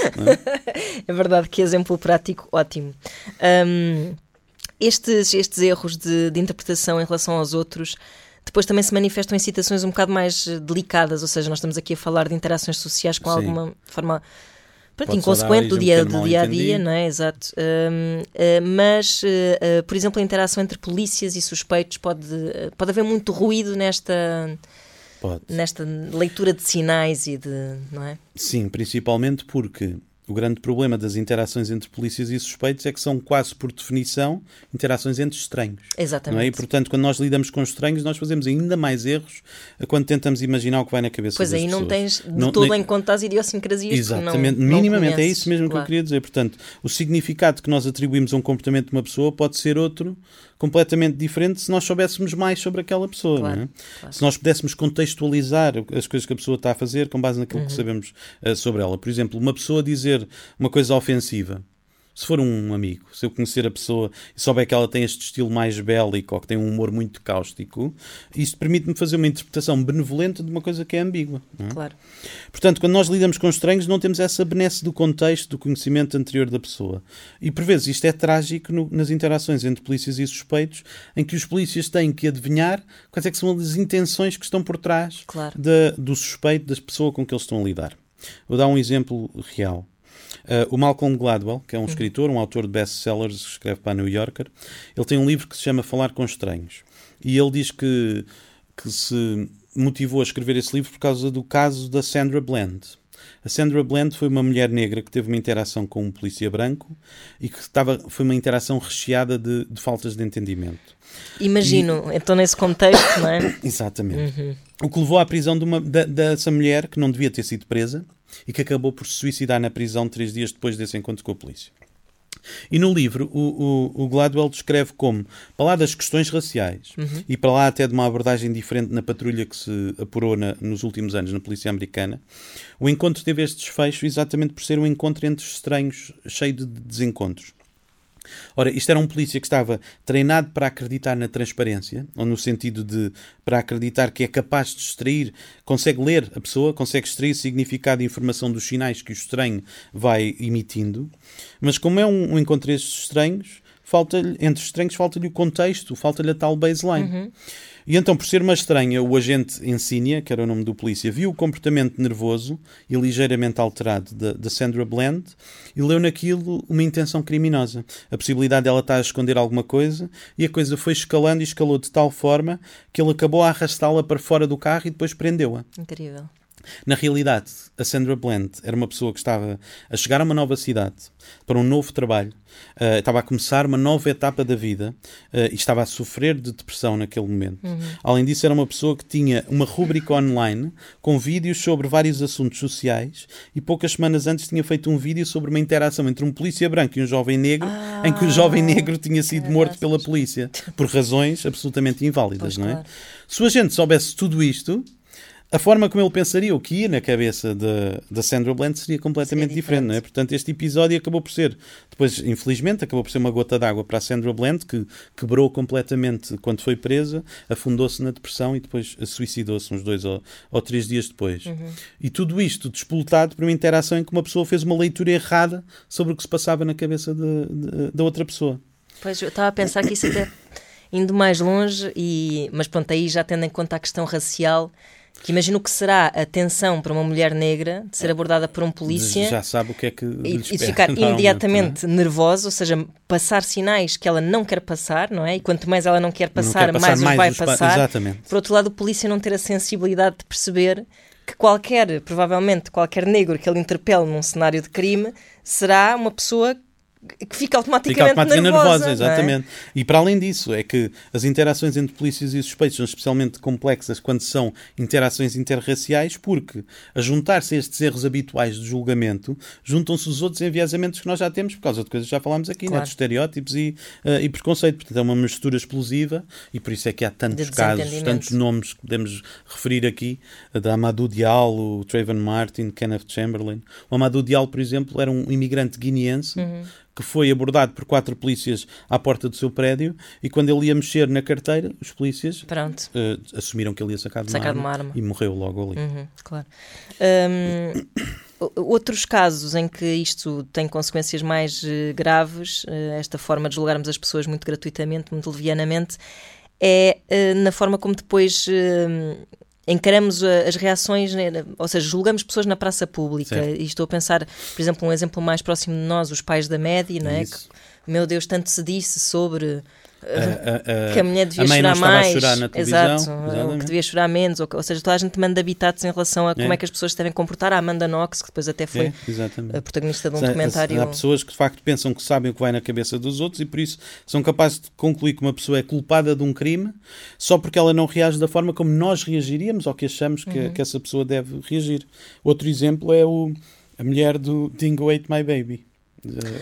é? É verdade, que exemplo prático ótimo. Hum, estes, estes erros de, de interpretação em relação aos outros depois também se manifestam em situações um bocado mais eh, delicadas, ou seja, nós estamos aqui a falar de interações sociais com Sim. alguma forma pronto, inconsequente do origem dia, a um do dia a dia, não é? Exato. Hum, eh, mas, eh, por exemplo, a interação entre polícias e suspeitos pode, pode haver muito ruído nesta, Pode. nesta leitura de sinais e de. não é? Sim, principalmente porque o grande problema das interações entre polícias e suspeitos é que são quase por definição interações entre estranhos. Exatamente. Não é? E portanto, quando nós lidamos com estranhos, nós fazemos ainda mais erros quando tentamos imaginar o que vai na cabeça Pois das aí não pessoas. tens de Não- todo nem- em conta as idiosincrasias Exatamente, não, não minimamente, é conheces. isso mesmo que eu Claro. queria dizer. Portanto, o significado que nós atribuímos a um comportamento de uma pessoa pode ser outro, completamente diferente, se nós soubéssemos mais sobre aquela pessoa. Claro, não é? claro. Se nós pudéssemos contextualizar as coisas que a pessoa está a fazer com base naquilo Uhum. que sabemos eh, sobre ela. Por exemplo, uma pessoa dizer uma coisa ofensiva. Se for um amigo, se eu conhecer a pessoa e souber que ela tem este estilo mais bélico ou que tem um humor muito cáustico, isto permite-me fazer uma interpretação benevolente de uma coisa que é ambígua. é? Claro. Portanto, quando nós lidamos com estranhos, não temos essa benesse do contexto, do conhecimento anterior da pessoa. E por vezes isto é trágico no- nas interações entre polícias e suspeitos, em que os polícias têm que adivinhar quais é que são as intenções que estão por trás Claro. da- do suspeito, das pessoas com que eles estão a lidar. Vou dar um exemplo real. Uh, o Malcolm Gladwell, que é um escritor, um autor de best-sellers, escreve para a New Yorker, ele tem um livro que se chama Falar com Estranhos. E ele diz que, que se motivou a escrever esse livro por causa do caso da Sandra Bland. A Sandra Bland foi uma mulher negra que teve uma interação com um polícia branco e que estava, foi uma interação recheada de, de faltas de entendimento. Imagino, então nesse contexto, não é? Exatamente. O que levou à prisão de uma, da- dessa mulher que não devia ter sido presa e que acabou por se suicidar na prisão três dias depois desse encontro com a polícia. E no livro, o, o, o Gladwell descreve como, para lá das questões raciais e para lá até de uma abordagem diferente na patrulha que se apurou na- nos últimos anos na polícia americana, o encontro teve este desfecho exatamente por ser um encontro entre estranhos, cheio de desencontros. Ora, isto era um polícia que estava treinado para acreditar na transparência, ou no sentido de para acreditar que é capaz de extrair, consegue ler a pessoa, consegue extrair significado e informação dos sinais que o estranho vai emitindo, mas como é um, um encontro estes estranhos, falta entre os estranhos falta-lhe o contexto, falta-lhe a tal baseline. E então, por ser uma estranha, o agente Insínia, que era o nome do polícia, viu o comportamento nervoso e ligeiramente alterado da, Sandra Bland e leu naquilo uma intenção criminosa. A possibilidade dela estar a esconder alguma coisa e a coisa foi escalando e escalou de tal forma que ele acabou a arrastá-la para fora do carro e depois prendeu-a. Incrível. Na realidade, a Sandra Bland era uma pessoa que estava a chegar a uma nova cidade, para um novo trabalho, eh, estava a começar uma nova etapa da vida eh, e estava a sofrer de depressão naquele momento. Além disso, era uma pessoa que tinha uma rúbrica online com vídeos sobre vários assuntos sociais e poucas semanas antes tinha feito um vídeo sobre uma interação entre um polícia branco e um jovem negro, em que o jovem negro tinha sido morto pela polícia por razões absolutamente inválidas, Pois, não é? claro. Se o agente soubesse tudo isto, a forma como ele pensaria, o que ia na cabeça da Sandra Bland seria completamente diferente, diferente. não é? Portanto, este episódio acabou por ser, depois, infelizmente, acabou por ser uma gota d'água para a Sandra Bland, que quebrou completamente quando foi presa, afundou-se na depressão e depois suicidou-se uns dois ou, ou três dias depois. E tudo isto despoltado por uma interação em que uma pessoa fez uma leitura errada sobre o que se passava na cabeça da outra pessoa. Pois eu estava a pensar que isso até indo mais longe, e, mas pronto, aí já tendo em conta a questão racial, Que imagino que será a tensão para uma mulher negra de ser abordada por um polícia. Já sabe o que é que e, e de ficar imediatamente não é? nervosa, ou seja, passar sinais que ela não quer passar, não é? E quanto mais ela não quer Não passar, quer mais os vai os pa- passar. Exatamente. Por outro lado, o polícia não ter a sensibilidade de perceber que qualquer, provavelmente qualquer negro que ele interpele num cenário de crime será uma pessoa que fica automaticamente, Fica automaticamente nervosa, não é? exatamente. E para além disso, é que as interações entre polícias e suspeitos são especialmente complexas quando são interações interraciais, porque a juntar-se a estes erros habituais de julgamento, juntam-se os outros enviesamentos que nós já temos, por causa de coisas que já falámos aqui, né, Claro. de estereótipos e, eh, e preconceito. Portanto, é uma mistura explosiva e por isso é que há tantos De casos, tantos nomes que podemos referir aqui, da Amadou Diallo, o Trayvon Martin, Kenneth Chamberlain. O Amadou Diallo, por exemplo, era um imigrante guineense Uhum. Que foi abordado por quatro polícias à porta do seu prédio e quando ele ia mexer na carteira, os polícias eh, assumiram que ele ia sacar de uma, arma, arma. e morreu logo ali. Uhum, claro. O- outros casos em que isto tem consequências mais eh, graves, eh, esta forma de julgarmos as pessoas muito gratuitamente, muito levianamente, é na forma como depois encaramos eh, as reações, né, ou seja, julgamos pessoas na praça pública. Certo. E estou a pensar, por exemplo, um exemplo mais próximo de nós, os pais da média, não é? Que, meu Deus, tanto se disse sobre A- a- que a mulher devia a mãe chorar não mais. a chorar na televisão. Exato, exatamente. que devia chorar menos. Ou, ou seja, toda a gente manda habitados em relação a como É. é que as pessoas devem comportar. A Amanda Knox, que depois até foi É, a protagonista de um documentário. Há pessoas que de facto pensam que sabem o que vai na cabeça dos outros e por isso são capazes de concluir que uma pessoa é culpada de um crime só porque ela não reage da forma como nós reagiríamos ou que achamos que, Uhum. que essa pessoa deve reagir. Outro exemplo é o, a mulher do Dingo Ate My Baby.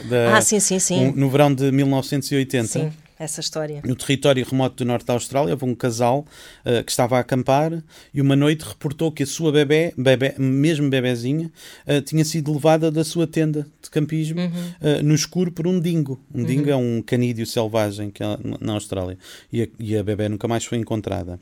da- Ah, sim, sim, sim. um- no verão de 1980. sim, essa história. No território remoto do norte da Austrália, houve um casal eh, que estava a acampar e uma noite reportou que a sua bebé, bebé mesmo bebezinha, eh, tinha sido levada da sua tenda de campismo Uhum. eh, no escuro por um dingo. Um dingo é um canídeo selvagem que há na Austrália e a, e a bebé nunca mais foi encontrada.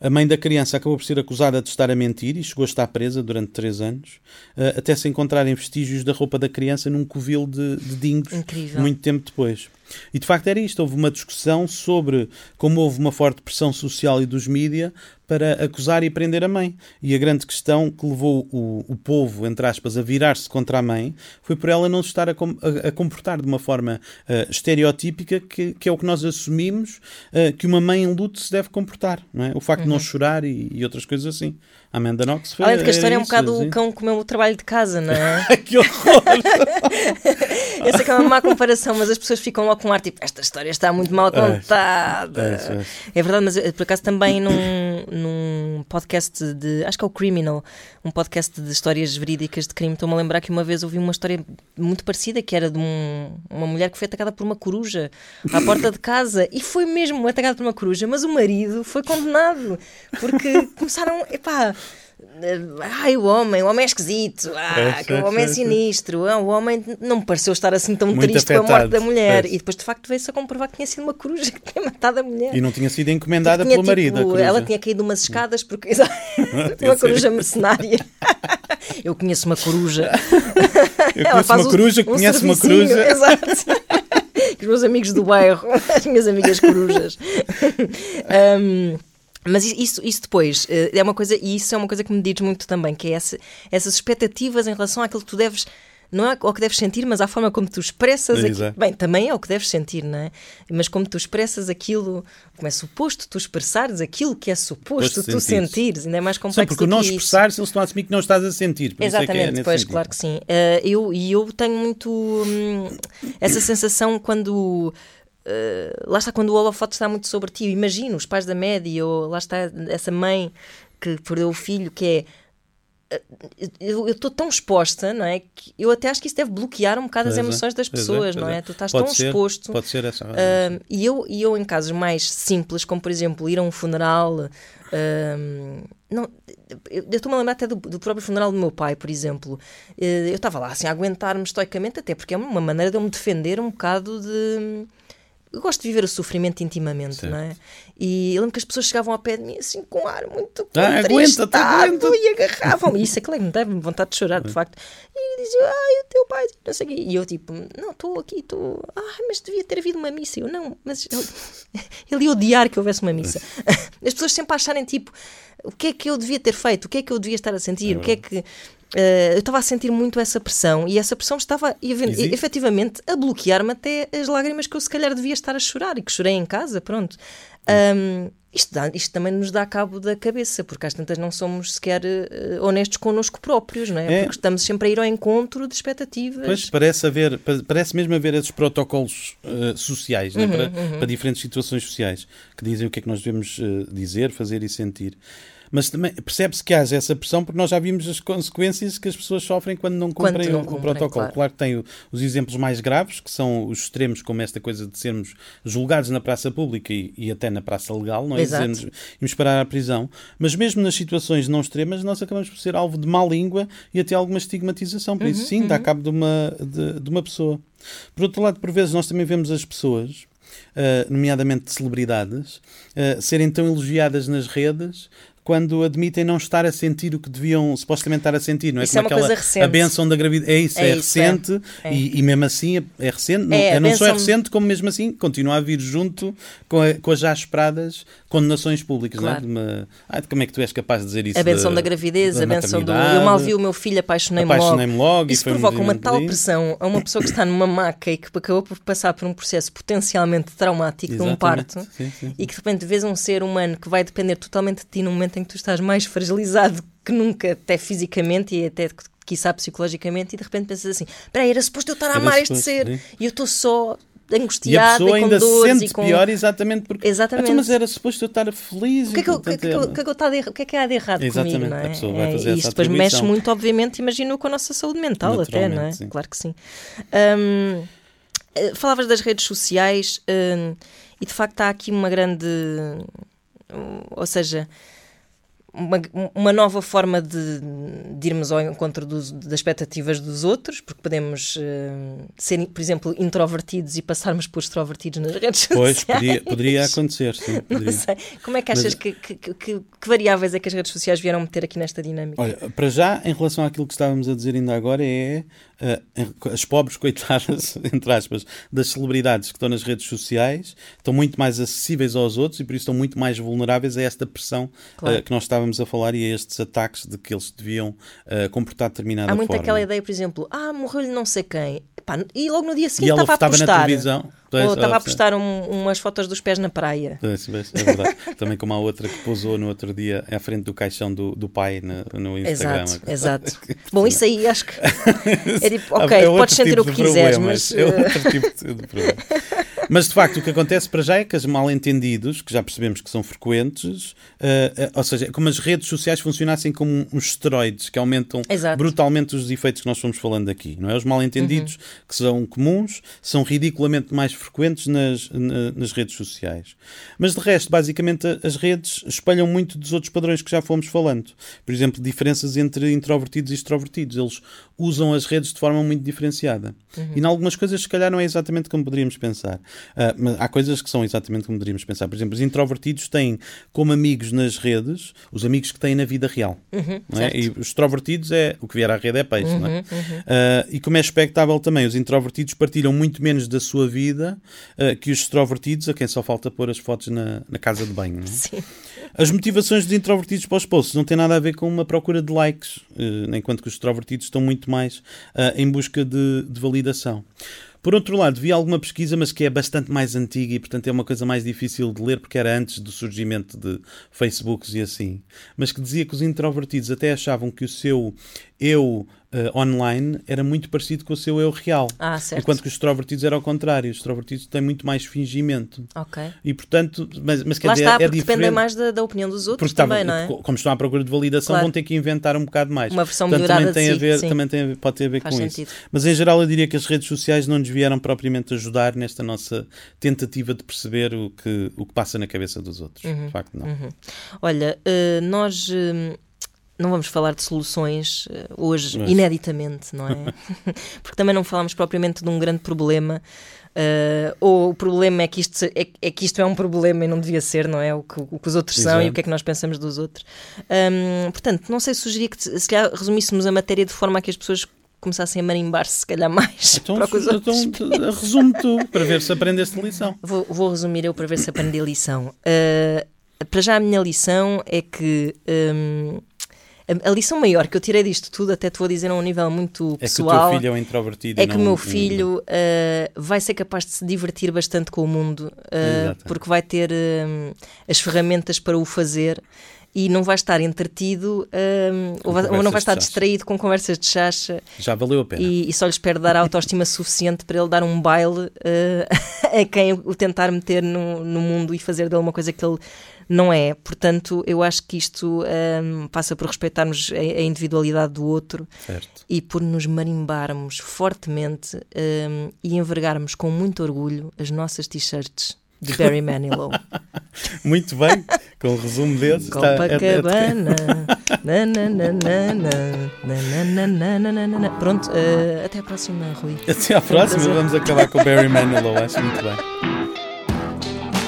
A mãe da criança acabou por ser acusada de estar a mentir e chegou a estar presa durante três anos, eh, até se encontrarem vestígios da roupa da criança num covil de, de dingos Incrível. muito tempo depois. E de facto era isto, houve uma discussão sobre como houve uma forte pressão social e dos mídia para acusar e prender a mãe. E a grande questão que levou o, o povo, entre aspas, a virar-se contra a mãe foi por ela não se estar a, com- a- a comportar de uma forma eh, estereotípica, que, que é o que nós assumimos eh, que uma mãe em luto se deve comportar. É? O facto de não chorar e, e outras coisas assim. Amanda Knox foi. Além de que a história é um bocado assim. o cão comeu o trabalho de casa, não é? que horror! Eu sei que é uma má comparação, mas as pessoas ficam logo com um ar tipo, esta história está muito mal contada. é, é. É verdade, mas eh, por acaso também num, num podcast de. Acho que é o Criminal, um podcast de histórias verídicas de crime. Estou-me a lembrar que uma vez ouvi uma história muito parecida que era de um- uma mulher que foi atacada por uma coruja à porta de casa e foi mesmo atacada por uma coruja, mas o marido foi condenado porque começaram. Epá, Ai, o homem, o homem é esquisito, ah, É, o homem é sinistro, ah, o homem não me pareceu estar assim tão Muito triste com a morte afetado, da mulher. pois. E depois, de facto, veio-se a comprovar que tinha sido uma coruja que tinha matado a mulher. E não tinha sido encomendada Tinha, pelo marido. tipo, coruja. ela tinha caído umas escadas porque Tinha uma coruja mercenária. Eu conheço uma coruja. Eu Ela conheço uma um- coruja que um conhece uma coruja. Exato. Os meus amigos do bairro, as minhas amigas corujas. Ahm, mas isso, isso depois eh, é uma coisa, e isso é uma coisa que me diz muito também, que é essa- essas expectativas em relação àquilo que tu deves. Não é ao que deves sentir, mas à forma como tu expressas aquilo. Exato. Bem, também é o que deves sentir, não é? Mas como tu expressas aquilo, como é suposto tu expressares aquilo que é suposto tu sentires. sentires, ainda é mais Sim, complexo porque o não que isso. expressar-se, eles estão a assumir que não estás a sentir. É é Exatamente, nesse pois, sentido. claro que sim. Eh, eu, e eu tenho muito hum, essa sensação quando. Eh, lá está, quando o holofote está muito sobre ti. Imagino os pais da média, ou lá está essa mãe que perdeu o filho, que é. eh, Eu estou tão exposta, não é? Que eu até acho que isso deve bloquear um bocado as Pois é, emoções das é, pessoas, pois não é. é? Tu estás Pode tão ser, exposto. Pode ser essa. Um, e, eu, e eu, em casos mais simples, como por exemplo ir a um funeral. um, não, eu estou-me a lembrar até do, do próprio funeral do meu pai, por exemplo. Eu estava lá assim a aguentar-me estoicamente, até porque é uma maneira de eu me defender um bocado de. Eu gosto de viver o sofrimento intimamente, Certo. não é? E eu lembro que as pessoas chegavam ao pé de mim assim com um ar muito Ah, contristado aguenta-te. e agarravam-me. Isso é que me deve vontade de chorar, de facto. E diziam, ai, o teu pai, não sei o quê. E eu tipo, não, estou aqui, estou. Ah, mas devia ter havido uma missa. Eu não, mas ele, ele ia odiar que houvesse uma missa. As pessoas sempre acharem tipo, o que é que eu devia ter feito? O que é que eu devia estar a sentir? o que é que. Eh, eu estava a sentir muito essa pressão e essa pressão estava Existe. efetivamente a bloquear-me até as lágrimas que eu se calhar devia estar a chorar e que chorei em casa, pronto. Ahm, isto, dá- isto também nos dá cabo da cabeça, porque às tantas não somos sequer eh, honestos connosco próprios, não é? É. Porque estamos sempre a ir ao encontro de expectativas. Pois parece haver, pa- parece mesmo haver esses protocolos eh, sociais né, Uhum, para, para diferentes situações sociais que dizem o que é que nós devemos dizer, fazer e sentir. Mas também percebe-se que haja essa pressão porque nós já vimos as consequências que as pessoas sofrem quando não Quando cumprem não o, o cumprem, protocolo. claro. Claro que tem os exemplos mais graves, que são os extremos, como esta coisa de sermos julgados na praça pública e, e até na praça legal, não é? Exato. Dizermos, irmos parar à prisão. Mas mesmo nas situações não extremas, nós acabamos por ser alvo de má língua e até alguma estigmatização. Por isso, Uhum, sim, dá cabo de uma, de, de uma pessoa. Por outro lado, por vezes, nós também vemos as pessoas, ah, nomeadamente celebridades, ah, serem tão elogiadas nas redes. Quando admitem não estar a sentir o que deviam supostamente estar a sentir, não é? Isso é Como uma coisa aquela- recente. A benção da gravidez. É isso, É é, isso, é. recente É. E, e mesmo assim é, é recente. Não, É, é, não só é recente, como mesmo assim continua a vir junto com, a- com as já esperadas condenações públicas. não é? Claro. De uma, ah, de como é que tu és capaz de dizer isso? a benção da, da gravidez, da a benção do. Eu mal vi o meu filho, apaixonei-me logo. Apaixonei-me logo e Isso foi um provoca uma tal pressão a uma pessoa que está numa maca e que acabou por passar por um processo potencialmente traumático de um Exatamente. parto Sim, sim. e que de repente vês um ser humano que vai depender totalmente de ti no momento em que tu estás mais fragilizado que nunca, até fisicamente e até quiçá psicologicamente, e de repente pensas assim: espera aí, era suposto eu estar a amar este ser e eu estou só E a angustiada pessoa e, com ainda se sente e com. pior exatamente porque. Exatamente. "Ah, então, mas era suposto eu estar feliz. O que é que, eu- e, que, é que, eu- que é que o que é que há de errado Exatamente, comigo, não é? a pessoa vai É, fazer e essa isto depois mexe muito, obviamente, imagino, com a nossa saúde mental até, não é? Sim. Claro que sim. Hum, eh, falavas das redes sociais hum, e de facto há aqui uma grande. Ou seja, uma, uma nova forma de, de irmos ao encontro dos- das expectativas dos outros, porque podemos hum, ser, por exemplo, introvertidos e passarmos por extrovertidos nas redes Pois, sociais. podia, poderia acontecer, sim. Não poderia. sei. Como é que achas que, que, que- que- que variáveis é que as redes sociais vieram meter aqui nesta dinâmica? Olha, para já, em relação àquilo que estávamos a dizer ainda agora, é em- as pobres coitadas, entre aspas, das celebridades que estão nas redes sociais, estão muito mais acessíveis aos outros e por isso estão muito mais vulneráveis a esta pressão Claro. ah, que nós estávamos a falar e a estes ataques de que eles deviam ah, comportar de determinada Há muito forma. aquela ideia, por exemplo, ah, morreu-lhe não sei quem. Epá, e logo no dia seguinte estava a estava na postar. televisão. Ou estava a postar um- umas fotos dos pés na praia. É verdade. Também como a outra que pousou no outro dia à frente do caixão do, do pai no, no Instagram. Exato, exato. Bom, isso aí acho que é tipo, É ok, outro podes sentir tipo o que quiseres, mas. É eh, outro tipo de problema. Mas de facto, o que acontece para já é que os mal-entendidos, que já percebemos que são frequentes, eh, eh, ou seja, como as redes sociais funcionassem como uns esteroides que aumentam Exato. brutalmente os efeitos que nós fomos falando aqui. Não é? Os mal-entendidos, Uhum. que são comuns, são ridiculamente mais frequentes nas, na- nas redes sociais. Mas de resto, basicamente, as redes espalham muito dos outros padrões que já fomos falando. Por exemplo, diferenças entre introvertidos e extrovertidos. Eles usam as redes de forma muito diferenciada. E em algumas coisas, se calhar, não é exatamente como poderíamos pensar. Ah, mas há coisas que são exatamente como poderíamos pensar. Por exemplo, os introvertidos têm como amigos nas redes os amigos que têm na vida real. não é? E os extrovertidos é o que vier à rede é peixe. não é? Ah, e como é expectável também, os introvertidos partilham muito menos da sua vida ah, que os extrovertidos, a quem só falta pôr as fotos na, na casa de banho. não é? Sim. As motivações dos introvertidos para os posts não têm nada a ver com uma procura de likes, eh, enquanto que os extrovertidos estão muito mais ah, em busca de, de validação. Por outro lado, vi alguma pesquisa, mas que é bastante mais antiga e, portanto, é uma coisa mais difícil de ler, porque era antes do surgimento de Facebooks e assim. Mas que dizia que os introvertidos até achavam que o seu eu eh, online era muito parecido com o seu eu real. Ah, certo. Enquanto que os extrovertidos era ao contrário. Os extrovertidos têm muito mais fingimento. Ok. E, portanto, mas, mas quer Lá dizer, está, é diferente. dependem mais da, da opinião dos outros Porque também, não é? como estão à procura de validação, Claro. vão ter que inventar um bocado mais. Uma versão Portanto, melhorada também tem a ver, sim. também tem, a- pode ter a ver Faz com sentido. isso. Mas em geral eu diria que as redes sociais não nos vieram propriamente ajudar nesta nossa tentativa de perceber o que, o que passa na cabeça dos outros. Uhum. De facto, não. Olha, eh, nós. eh, não vamos falar de soluções uh, hoje, Mas... ineditamente, não é? Porque também não falamos propriamente de um grande problema. Uh, ou o problema é que, isto, é, é, que isto é um problema e não devia ser, não é? O que, o que os outros Exato. são e o que é que nós pensamos dos outros. Um, portanto, não sei, sugeria que se calhar resumíssemos a matéria de forma a que as pessoas começassem a marimbar-se, se calhar mais. Então, então resume tu, para ver se aprendeste lição. Vou, vou, resumir eu para ver se aprendi a lição. Uh, para já a minha lição é que. Um, a, lição maior que eu tirei disto tudo, até te vou dizer a um nível muito pessoal. É que o teu filho é um introvertido. É que o meu filho uh, vai ser capaz de se divertir bastante com o mundo, uh, porque vai ter uh, as ferramentas para o fazer e não vai estar entretido um, ou, vai, ou, não vai estar distraído com conversas de chacha. Já valeu a pena. E, e só lhe espero dar autoestima suficiente para ele dar um baile uh, a quem o tentar meter no, no mundo e fazer dele uma coisa que ele não é. Portanto, eu acho que isto um, passa por respeitarmos a, a, individualidade do outro certo. e por nos marimbarmos fortemente um, e envergarmos com muito orgulho as nossas t-shirts de Barry Manilow. Muito bem, com o resumo desse. Copacabana. Pronto, uh, até à próxima, Rui. Até à próxima, vamos acabar com Barry Manilow, acho muito bem.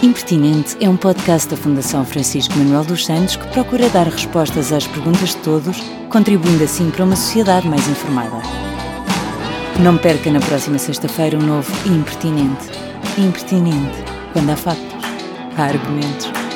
Impertinente é um podcast da Fundação Francisco Manuel dos Santos que procura dar respostas às perguntas de todos, contribuindo assim para uma sociedade mais informada. Não perca na próxima sexta-feira um novo Impertinente. Impertinente quando há factos, há argumentos.